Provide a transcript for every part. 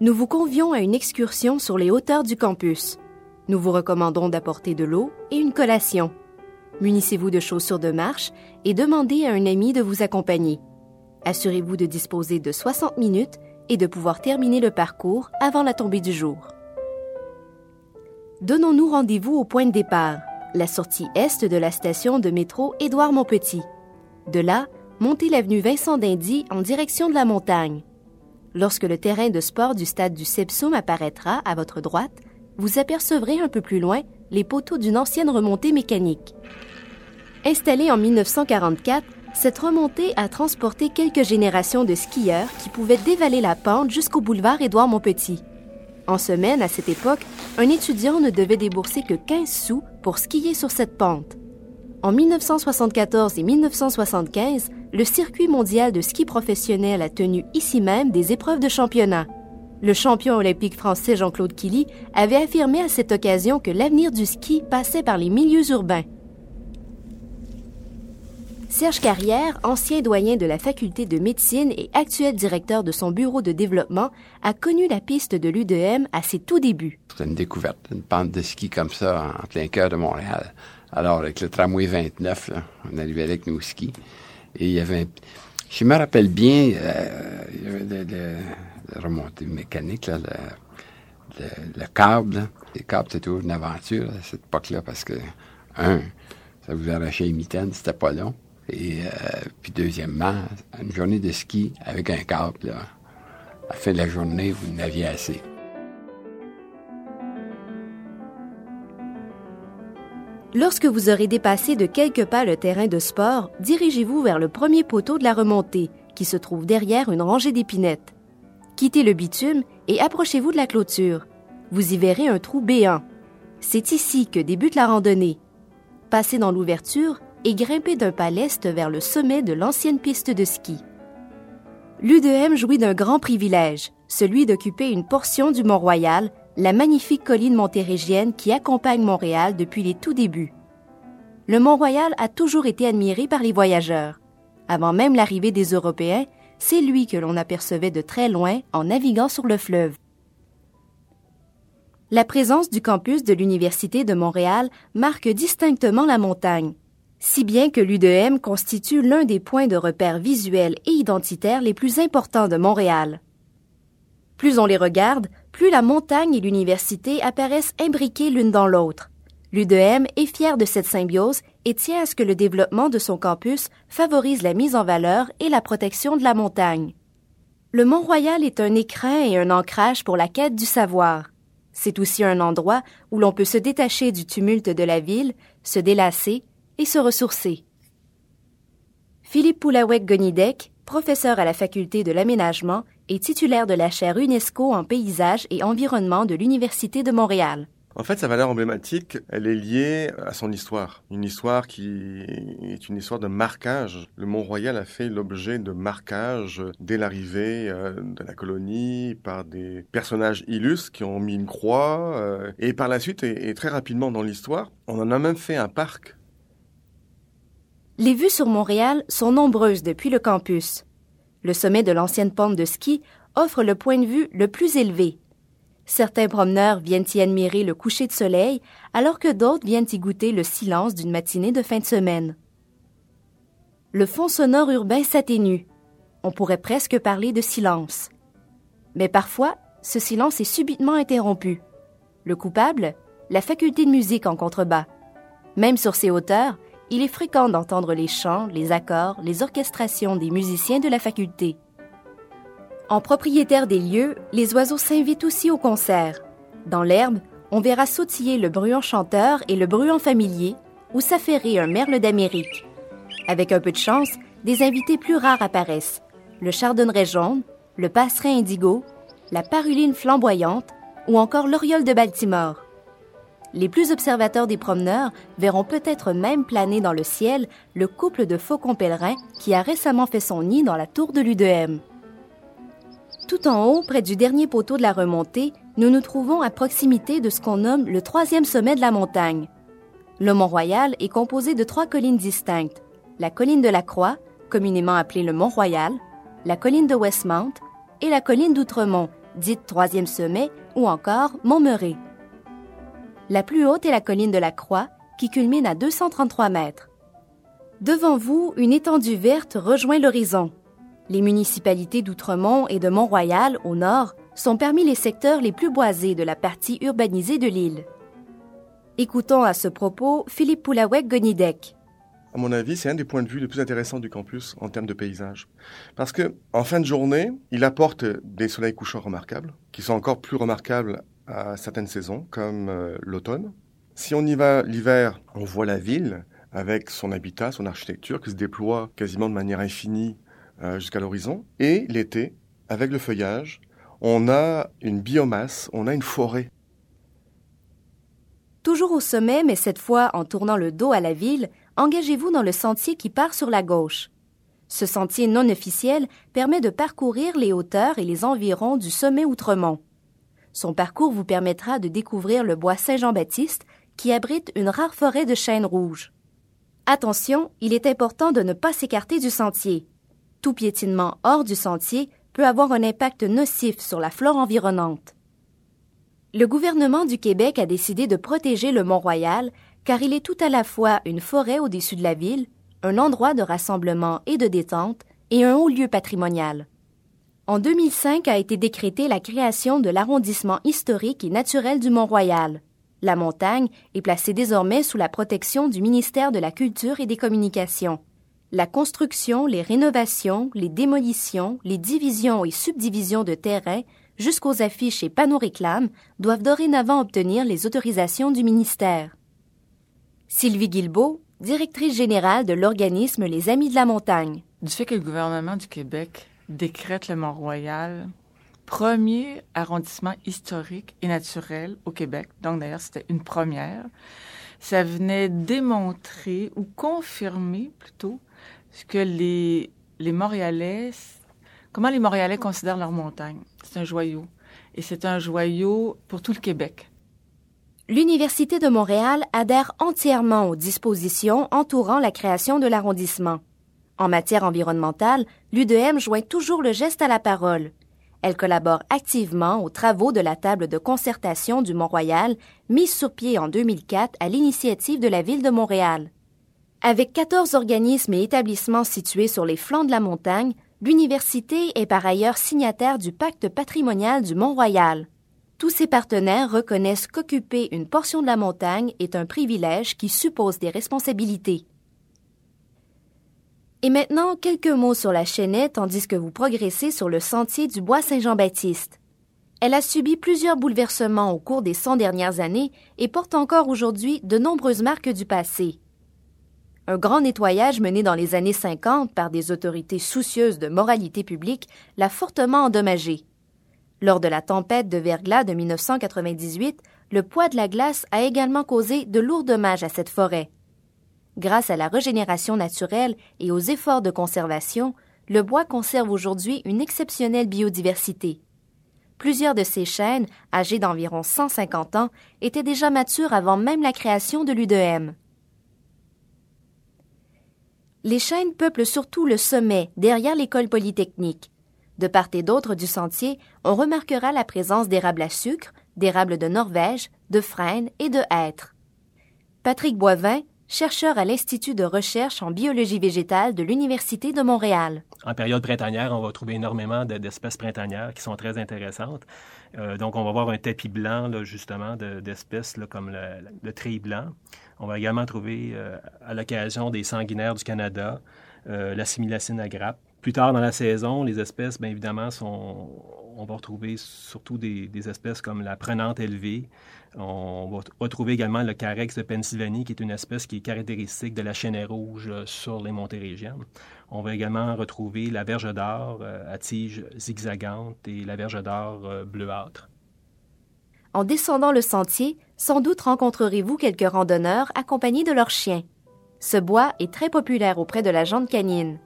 nous vous convions à une excursion sur les hauteurs du campus. Nous vous recommandons d'apporter de l'eau et une collation. Munissez-vous de chaussures de marche et demandez à un ami de vous accompagner. Assurez-vous de disposer de 60 minutes et de pouvoir terminer le parcours avant la tombée du jour. Donnons-nous rendez-vous au point de départ, la sortie est de la station de métro Édouard-Montpetit. De là, montez l'avenue Vincent d'Indy en direction de la montagne. Lorsque le terrain de sport du stade du Sepsum apparaîtra à votre droite, vous apercevrez un peu plus loin les poteaux d'une ancienne remontée mécanique. Installée en 1944, cette remontée a transporté quelques générations de skieurs qui pouvaient dévaler la pente jusqu'au boulevard Édouard-Montpetit. En semaine, à cette époque, un étudiant ne devait débourser que 15 sous pour skier sur cette pente. En 1974 et 1975, le circuit mondial de ski professionnel a tenu ici même des épreuves de championnat. Le champion olympique français Jean-Claude Killy avait affirmé à cette occasion que l'avenir du ski passait par les milieux urbains. Serge Carrière, ancien doyen de la faculté de médecine et actuel directeur de son bureau de développement, a connu la piste de l'UDM à ses tout débuts. C'est une découverte, une pente de ski comme ça en plein cœur de Montréal. Alors, avec le tramway 29, on arrivait avec nos skis. Et il y avait, je me rappelle bien, euh, il y avait de, remontée mécanique, le, le, câble. Les câbles, c'était toujours une aventure à cette époque-là parce que, un, ça vous arrachait les mitaines, c'était pas long. Et euh, puis deuxièmement, une journée de ski avec un câble, là, à la fin de la journée, vous n'aviez assez. Lorsque vous aurez dépassé de quelques pas le terrain de sport, dirigez-vous vers le premier poteau de la remontée, qui se trouve derrière une rangée d'épinettes. Quittez le bitume et approchez-vous de la clôture. Vous y verrez un trou béant. C'est ici que débute la randonnée. Passez dans l'ouverture et grimpez d'un pas l'est vers le sommet de l'ancienne piste de ski. L'UDM jouit d'un grand privilège, celui d'occuper une portion du Mont-Royal, la magnifique colline montérégienne qui accompagne Montréal depuis les tout débuts. Le Mont-Royal a toujours été admiré par les voyageurs. Avant même l'arrivée des Européens, c'est lui que l'on apercevait de très loin en naviguant sur le fleuve. La présence du campus de l'Université de Montréal marque distinctement la montagne, si bien que l'UDM constitue l'un des points de repère visuels et identitaires les plus importants de Montréal. Plus on les regarde, plus la montagne et l'université apparaissent imbriquées l'une dans l'autre. L'UDM est fière de cette symbiose et tient à ce que le développement de son campus favorise la mise en valeur et la protection de la montagne. Le Mont-Royal est un écrin et un ancrage pour la quête du savoir. C'est aussi un endroit où l'on peut se détacher du tumulte de la ville, se délasser et se ressourcer. Philippe Poulawek-Gonidec, professeur à la faculté de l'aménagement et titulaire de la chaire UNESCO en paysage et environnement de l'Université de Montréal. En fait, sa valeur emblématique, elle est liée à son histoire. Une histoire qui est une histoire de marquage. Le Mont-Royal a fait l'objet de marquage dès l'arrivée euh, de la colonie par des personnages illustres qui ont mis une croix. Euh, et par la suite, et très rapidement dans l'histoire, on en a même fait un parc les vues sur Montréal sont nombreuses depuis le campus. Le sommet de l'ancienne pente de ski offre le point de vue le plus élevé. Certains promeneurs viennent y admirer le coucher de soleil, alors que d'autres viennent y goûter le silence d'une matinée de fin de semaine. Le fond sonore urbain s'atténue. On pourrait presque parler de silence. Mais parfois, ce silence est subitement interrompu. Le coupable La faculté de musique en contrebas. Même sur ces hauteurs, il est fréquent d'entendre les chants, les accords, les orchestrations des musiciens de la faculté. En propriétaire des lieux, les oiseaux s'invitent aussi au concert. Dans l'herbe, on verra sautiller le bruant chanteur et le bruant familier, ou s'affairer un merle d'Amérique. Avec un peu de chance, des invités plus rares apparaissent. Le chardonneret jaune, le passerin indigo, la paruline flamboyante ou encore l'oriole de Baltimore les plus observateurs des promeneurs verront peut-être même planer dans le ciel le couple de faucons pèlerins qui a récemment fait son nid dans la tour de l'UDM. Tout en haut, près du dernier poteau de la remontée, nous nous trouvons à proximité de ce qu'on nomme le troisième sommet de la montagne. Le Mont-Royal est composé de trois collines distinctes. La colline de la Croix, communément appelée le Mont-Royal, la colline de Westmount et la colline d'Outremont, dite troisième sommet, ou encore Montmeret. La plus haute est la colline de la Croix, qui culmine à 233 mètres. Devant vous, une étendue verte rejoint l'horizon. Les municipalités d'Outremont et de Mont-Royal, au nord, sont parmi les secteurs les plus boisés de la partie urbanisée de l'île. Écoutons à ce propos Philippe Poulawek-Gonidec. À mon avis, c'est un des points de vue les plus intéressants du campus en termes de paysage. Parce que, en fin de journée, il apporte des soleils couchants remarquables, qui sont encore plus remarquables à certaines saisons, comme euh, l'automne. Si on y va l'hiver, on voit la ville avec son habitat, son architecture qui se déploie quasiment de manière infinie euh, jusqu'à l'horizon. Et l'été, avec le feuillage, on a une biomasse, on a une forêt. Toujours au sommet, mais cette fois en tournant le dos à la ville, engagez-vous dans le sentier qui part sur la gauche. Ce sentier non officiel permet de parcourir les hauteurs et les environs du sommet Outremont. Son parcours vous permettra de découvrir le bois Saint-Jean-Baptiste qui abrite une rare forêt de chênes rouges. Attention, il est important de ne pas s'écarter du sentier. Tout piétinement hors du sentier peut avoir un impact nocif sur la flore environnante. Le gouvernement du Québec a décidé de protéger le Mont-Royal car il est tout à la fois une forêt au-dessus de la ville, un endroit de rassemblement et de détente et un haut lieu patrimonial. En 2005 a été décrétée la création de l'arrondissement historique et naturel du Mont-Royal. La montagne est placée désormais sous la protection du ministère de la Culture et des Communications. La construction, les rénovations, les démolitions, les divisions et subdivisions de terrain, jusqu'aux affiches et panneaux réclames, doivent dorénavant obtenir les autorisations du ministère. Sylvie Guilbeault, directrice générale de l'organisme Les Amis de la Montagne. Du fait que le gouvernement du Québec décrète le Mont-Royal premier arrondissement historique et naturel au Québec. Donc, d'ailleurs, c'était une première. Ça venait démontrer ou confirmer plutôt ce que les, les Montréalais, comment les Montréalais considèrent leur montagne. C'est un joyau. Et c'est un joyau pour tout le Québec. L'Université de Montréal adhère entièrement aux dispositions entourant la création de l'arrondissement. En matière environnementale, l'UDM joint toujours le geste à la parole. Elle collabore activement aux travaux de la table de concertation du Mont-Royal, mise sur pied en 2004 à l'initiative de la Ville de Montréal. Avec 14 organismes et établissements situés sur les flancs de la montagne, l'université est par ailleurs signataire du pacte patrimonial du Mont-Royal. Tous ses partenaires reconnaissent qu'occuper une portion de la montagne est un privilège qui suppose des responsabilités. Et maintenant, quelques mots sur la chaînette tandis que vous progressez sur le sentier du Bois Saint-Jean-Baptiste. Elle a subi plusieurs bouleversements au cours des 100 dernières années et porte encore aujourd'hui de nombreuses marques du passé. Un grand nettoyage mené dans les années 50 par des autorités soucieuses de moralité publique l'a fortement endommagée. Lors de la tempête de verglas de 1998, le poids de la glace a également causé de lourds dommages à cette forêt. Grâce à la régénération naturelle et aux efforts de conservation, le bois conserve aujourd'hui une exceptionnelle biodiversité. Plusieurs de ces chênes, âgés d'environ 150 ans, étaient déjà matures avant même la création de l'UDM. Les chênes peuplent surtout le sommet, derrière l'école polytechnique. De part et d'autre du sentier, on remarquera la présence d'érables à sucre, d'érables de Norvège, de frênes et de hêtres. Patrick Boivin, chercheur à l'Institut de recherche en biologie végétale de l'Université de Montréal. En période printanière, on va trouver énormément d'espèces printanières qui sont très intéressantes. Euh, donc, on va voir un tapis blanc, justement, d'espèces comme le, le, blanc. On va également trouver, euh, à l'occasion des sanguinaires du Canada, euh, la similacine à grappe. Plus tard dans la saison, les espèces, bien évidemment, sont, on va retrouver surtout des, espèces comme la prenante élevée, on va retrouver également le carex de Pennsylvanie, qui est une espèce qui est caractéristique de la chaîne rouge euh, sur les montérégiennes. On va également retrouver la verge d'or euh, à tige zigzagante et la verge d'or euh, bleuâtre. En descendant le sentier, sans doute rencontrerez-vous quelques randonneurs accompagnés de leurs chiens. Ce bois est très populaire auprès de la jante canine.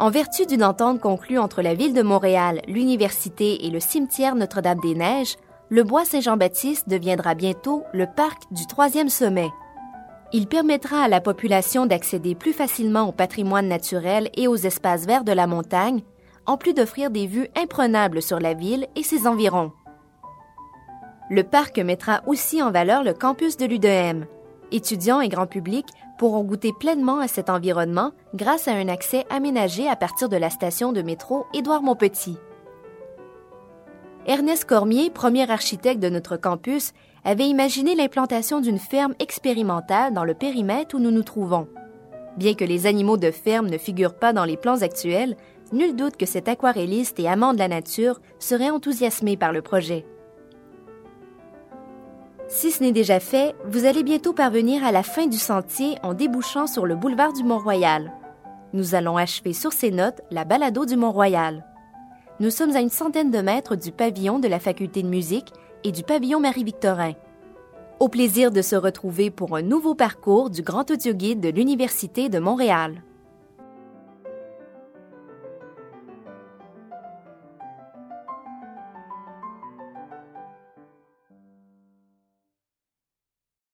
En vertu d'une entente conclue entre la Ville de Montréal, l'Université et le cimetière Notre-Dame-des-Neiges, le bois Saint-Jean-Baptiste deviendra bientôt le parc du troisième sommet. Il permettra à la population d'accéder plus facilement au patrimoine naturel et aux espaces verts de la montagne, en plus d'offrir des vues imprenables sur la ville et ses environs. Le parc mettra aussi en valeur le campus de l'UDM. Étudiants et grand public pourront goûter pleinement à cet environnement grâce à un accès aménagé à partir de la station de métro Édouard-Montpetit. Ernest Cormier, premier architecte de notre campus, avait imaginé l'implantation d'une ferme expérimentale dans le périmètre où nous nous trouvons. Bien que les animaux de ferme ne figurent pas dans les plans actuels, nul doute que cet aquarelliste et amant de la nature serait enthousiasmé par le projet. Si ce n'est déjà fait, vous allez bientôt parvenir à la fin du sentier en débouchant sur le boulevard du Mont-Royal. Nous allons achever sur ces notes la balado du Mont-Royal. Nous sommes à une centaine de mètres du pavillon de la faculté de musique et du pavillon Marie-Victorin. Au plaisir de se retrouver pour un nouveau parcours du Grand Audio Guide de l'Université de Montréal.